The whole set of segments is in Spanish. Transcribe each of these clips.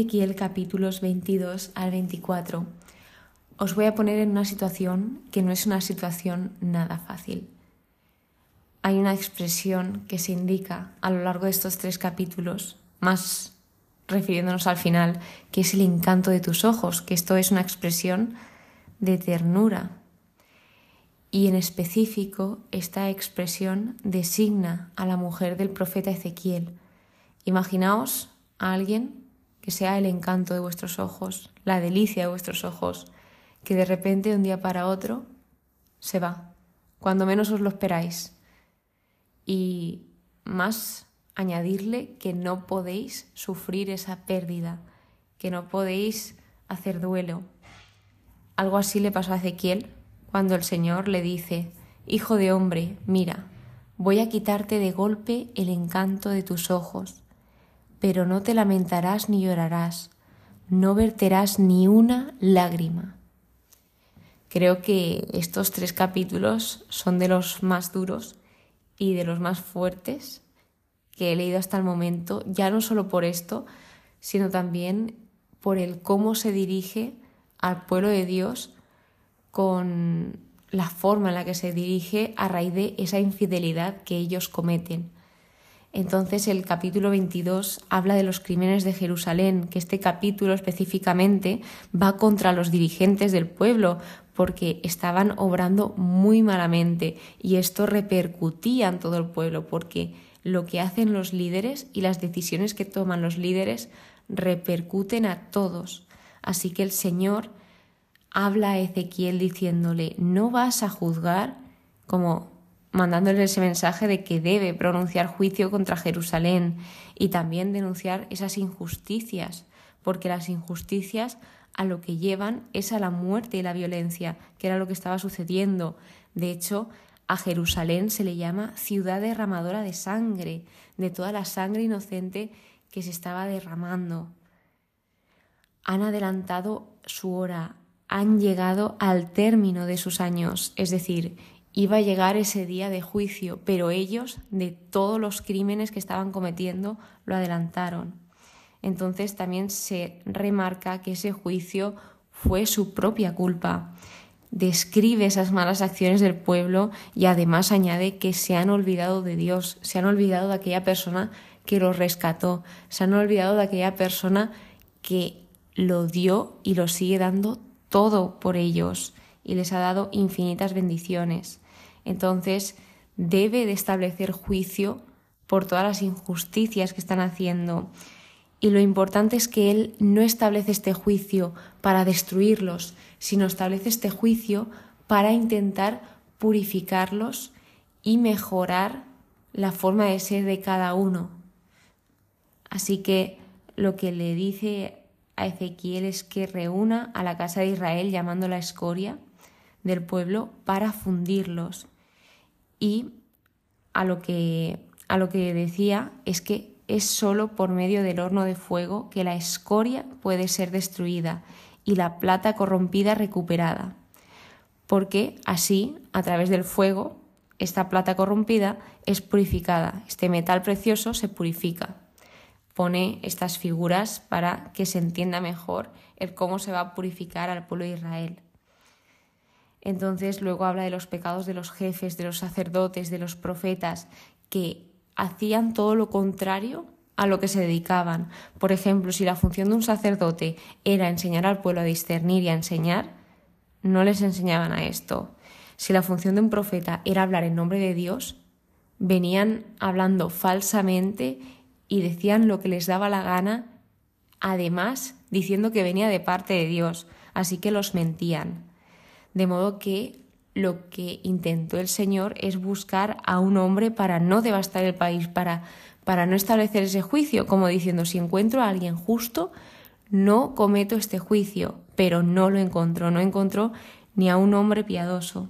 Ezequiel capítulos 22 al 24, os voy a poner en una situación que no es una situación nada fácil. Hay una expresión que se indica a lo largo de estos tres capítulos, más refiriéndonos al final, que es el encanto de tus ojos, que esto es una expresión de ternura. Y en específico, esta expresión designa a la mujer del profeta Ezequiel. Imaginaos a alguien que sea el encanto de vuestros ojos, la delicia de vuestros ojos, que de repente de un día para otro se va, cuando menos os lo esperáis. Y más añadirle que no podéis sufrir esa pérdida, que no podéis hacer duelo. Algo así le pasó a Ezequiel cuando el Señor le dice, Hijo de hombre, mira, voy a quitarte de golpe el encanto de tus ojos, pero no te lamentarás ni llorarás, no verterás ni una lágrima. Creo que estos tres capítulos son de los más duros y de los más fuertes que he leído hasta el momento, ya no solo por esto, sino también por el cómo se dirige al pueblo de Dios con la forma en la que se dirige a raíz de esa infidelidad que ellos cometen. Entonces el capítulo 22 habla de los crímenes de Jerusalén, que este capítulo específicamente va contra los dirigentes del pueblo porque estaban obrando muy malamente y esto repercutía en todo el pueblo porque lo que hacen los líderes y las decisiones que toman los líderes repercuten a todos. Así que el Señor habla a Ezequiel diciéndole, no vas a juzgar, como mandándole ese mensaje de que debe pronunciar juicio contra Jerusalén y también denunciar esas injusticias, porque las injusticias a lo que llevan es a la muerte y la violencia, que era lo que estaba sucediendo. De hecho, a Jerusalén se le llama ciudad derramadora de sangre, de toda la sangre inocente que se estaba derramando. Han adelantado su hora, han llegado al término de sus años, es decir, iba a llegar ese día de juicio, pero ellos, de todos los crímenes que estaban cometiendo, lo adelantaron. Entonces también se remarca que ese juicio fue su propia culpa describe esas malas acciones del pueblo y además añade que se han olvidado de Dios, se han olvidado de aquella persona que los rescató, se han olvidado de aquella persona que lo dio y lo sigue dando todo por ellos y les ha dado infinitas bendiciones. Entonces debe de establecer juicio por todas las injusticias que están haciendo. Y lo importante es que Él no establece este juicio para destruirlos, sino establece este juicio para intentar purificarlos y mejorar la forma de ser de cada uno. Así que lo que le dice a Ezequiel es que reúna a la casa de Israel llamando la escoria del pueblo para fundirlos. Y a lo que, a lo que decía es que es solo por medio del horno de fuego que la escoria puede ser destruida y la plata corrompida recuperada, porque así, a través del fuego, esta plata corrompida es purificada, este metal precioso se purifica. Pone estas figuras para que se entienda mejor el cómo se va a purificar al pueblo de Israel. Entonces luego habla de los pecados de los jefes, de los sacerdotes, de los profetas, que hacían todo lo contrario a lo que se dedicaban. Por ejemplo, si la función de un sacerdote era enseñar al pueblo a discernir y a enseñar, no les enseñaban a esto. Si la función de un profeta era hablar en nombre de Dios, venían hablando falsamente y decían lo que les daba la gana, además diciendo que venía de parte de Dios, así que los mentían. De modo que lo que intentó el Señor es buscar a un hombre para no devastar el país, para para no establecer ese juicio, como diciendo, si encuentro a alguien justo, no cometo este juicio, pero no lo encontró, no encontró ni a un hombre piadoso.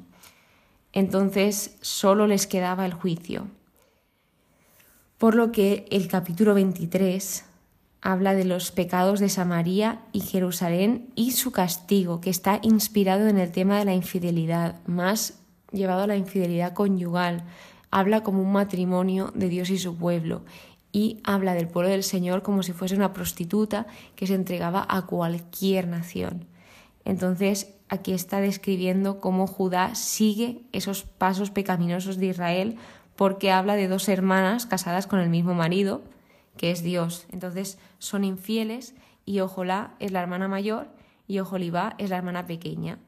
Entonces solo les quedaba el juicio. Por lo que el capítulo 23 habla de los pecados de Samaria y Jerusalén y su castigo, que está inspirado en el tema de la infidelidad, más llevado a la infidelidad conyugal, habla como un matrimonio de Dios y su pueblo y habla del pueblo del Señor como si fuese una prostituta que se entregaba a cualquier nación. Entonces, aquí está describiendo cómo Judá sigue esos pasos pecaminosos de Israel porque habla de dos hermanas casadas con el mismo marido, que es Dios. Entonces, son infieles y Ojolá es la hermana mayor y Ojolibá es la hermana pequeña.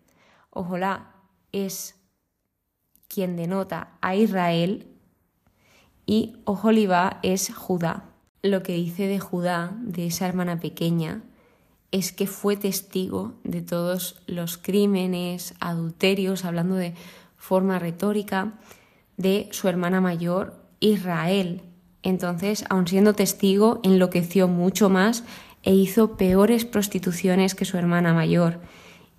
Ojolá es quien denota a Israel y Ojolibá es Judá. Lo que dice de Judá, de esa hermana pequeña, es que fue testigo de todos los crímenes, adulterios, hablando de forma retórica, de su hermana mayor, Israel. Entonces, aun siendo testigo, enloqueció mucho más e hizo peores prostituciones que su hermana mayor.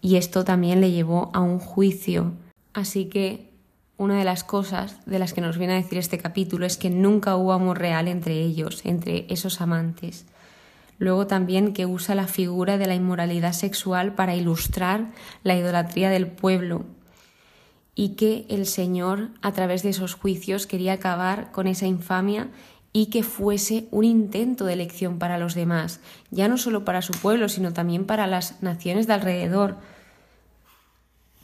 Y esto también le llevó a un juicio. Así que una de las cosas de las que nos viene a decir este capítulo es que nunca hubo amor real entre ellos, entre esos amantes. Luego también que usa la figura de la inmoralidad sexual para ilustrar la idolatría del pueblo y que el Señor a través de esos juicios quería acabar con esa infamia y que fuese un intento de elección para los demás, ya no solo para su pueblo, sino también para las naciones de alrededor,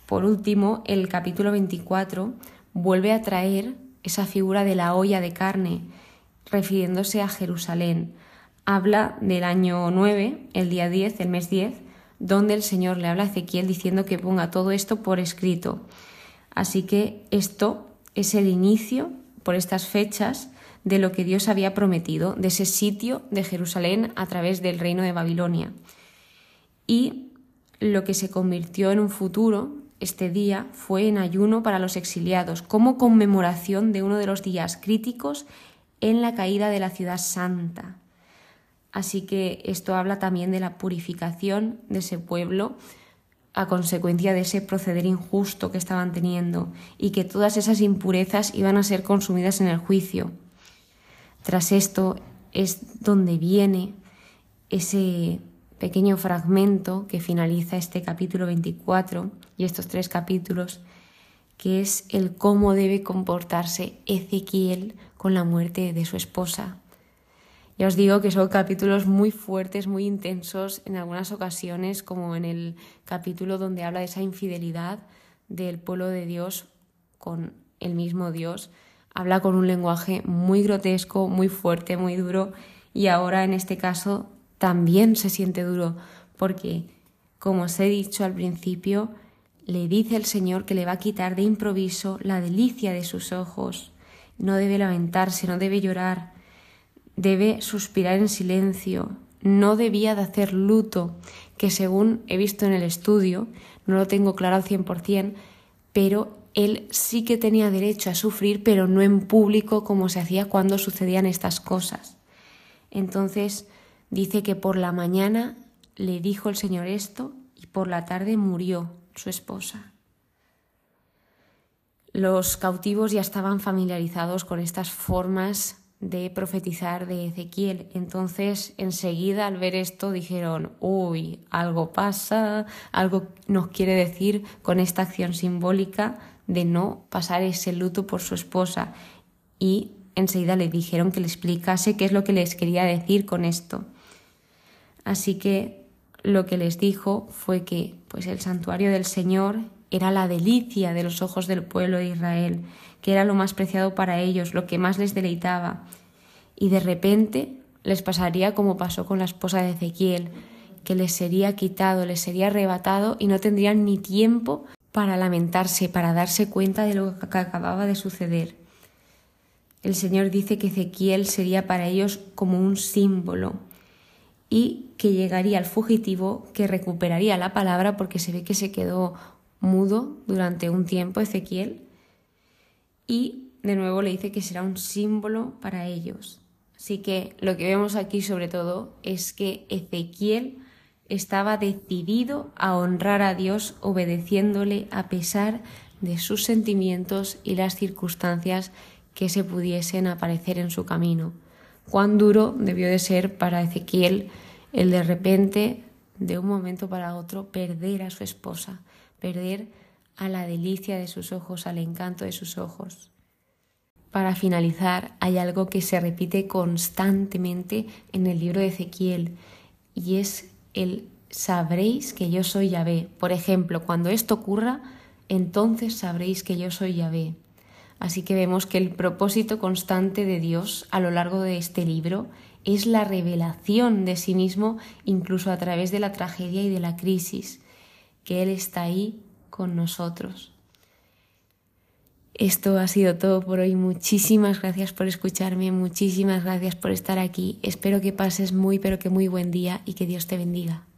por último, el capítulo 24 vuelve a traer esa figura de la olla de carne, refiriéndose a Jerusalén. Habla del año 9, el día 10, el mes 10, donde el Señor le habla a Ezequiel diciendo que ponga todo esto por escrito. Así que esto es el inicio, por estas fechas, de lo que Dios había prometido, de ese sitio de Jerusalén a través del reino de Babilonia. Y lo que se convirtió en un futuro este día fue en ayuno para los exiliados, como conmemoración de uno de los días críticos en la caída de la ciudad santa. Así que esto habla también de la purificación de ese pueblo a consecuencia de ese proceder injusto que estaban teniendo y que todas esas impurezas iban a ser consumidas en el juicio. Tras esto es donde viene ese pequeño fragmento que finaliza este capítulo 24 y estos tres capítulos, que es el cómo debe comportarse Ezequiel con la muerte de su esposa. Ya os digo que son capítulos muy fuertes, muy intensos, en algunas ocasiones, como en el capítulo donde habla de esa infidelidad del pueblo de Dios con el mismo Dios. Habla con un lenguaje muy grotesco, muy fuerte, muy duro, y ahora en este caso también se siente duro porque, como os he dicho al principio, le dice el Señor que le va a quitar de improviso la delicia de sus ojos. No debe lamentarse, no debe llorar, debe suspirar en silencio, no debía de hacer luto, que según he visto en el estudio, no lo tengo claro al 100%, pero él sí que tenía derecho a sufrir, pero no en público como se hacía cuando sucedían estas cosas. Entonces, Dice que por la mañana le dijo el Señor esto y por la tarde murió su esposa. Los cautivos ya estaban familiarizados con estas formas de profetizar de Ezequiel. Entonces, enseguida al ver esto dijeron, uy, algo pasa, algo nos quiere decir con esta acción simbólica de no pasar ese luto por su esposa. Y enseguida le dijeron que le explicase qué es lo que les quería decir con esto. Así que lo que les dijo fue que pues el santuario del Señor era la delicia de los ojos del pueblo de Israel, que era lo más preciado para ellos, lo que más les deleitaba. Y de repente les pasaría como pasó con la esposa de Ezequiel, que les sería quitado, les sería arrebatado y no tendrían ni tiempo para lamentarse, para darse cuenta de lo que acababa de suceder. El Señor dice que Ezequiel sería para ellos como un símbolo, y que llegaría el fugitivo que recuperaría la palabra porque se ve que se quedó mudo durante un tiempo Ezequiel y de nuevo le dice que será un símbolo para ellos. Así que lo que vemos aquí sobre todo es que Ezequiel estaba decidido a honrar a Dios obedeciéndole a pesar de sus sentimientos y las circunstancias que se pudiesen aparecer en su camino cuán duro debió de ser para Ezequiel el de repente, de un momento para otro, perder a su esposa, perder a la delicia de sus ojos, al encanto de sus ojos. para finalizar, hay algo que se repite constantemente en el libro de Ezequiel y es el sabréis que yo soy Yahvé. Por ejemplo, cuando esto ocurra, entonces sabréis que yo soy Yahvé. Así que vemos que el propósito constante de Dios a lo largo de este libro es la revelación de sí mismo incluso a través de la tragedia y de la crisis, que Él está ahí con nosotros. Esto ha sido todo por hoy. Muchísimas gracias por escucharme, muchísimas gracias por estar aquí. Espero que pases muy pero que muy buen día y que Dios te bendiga.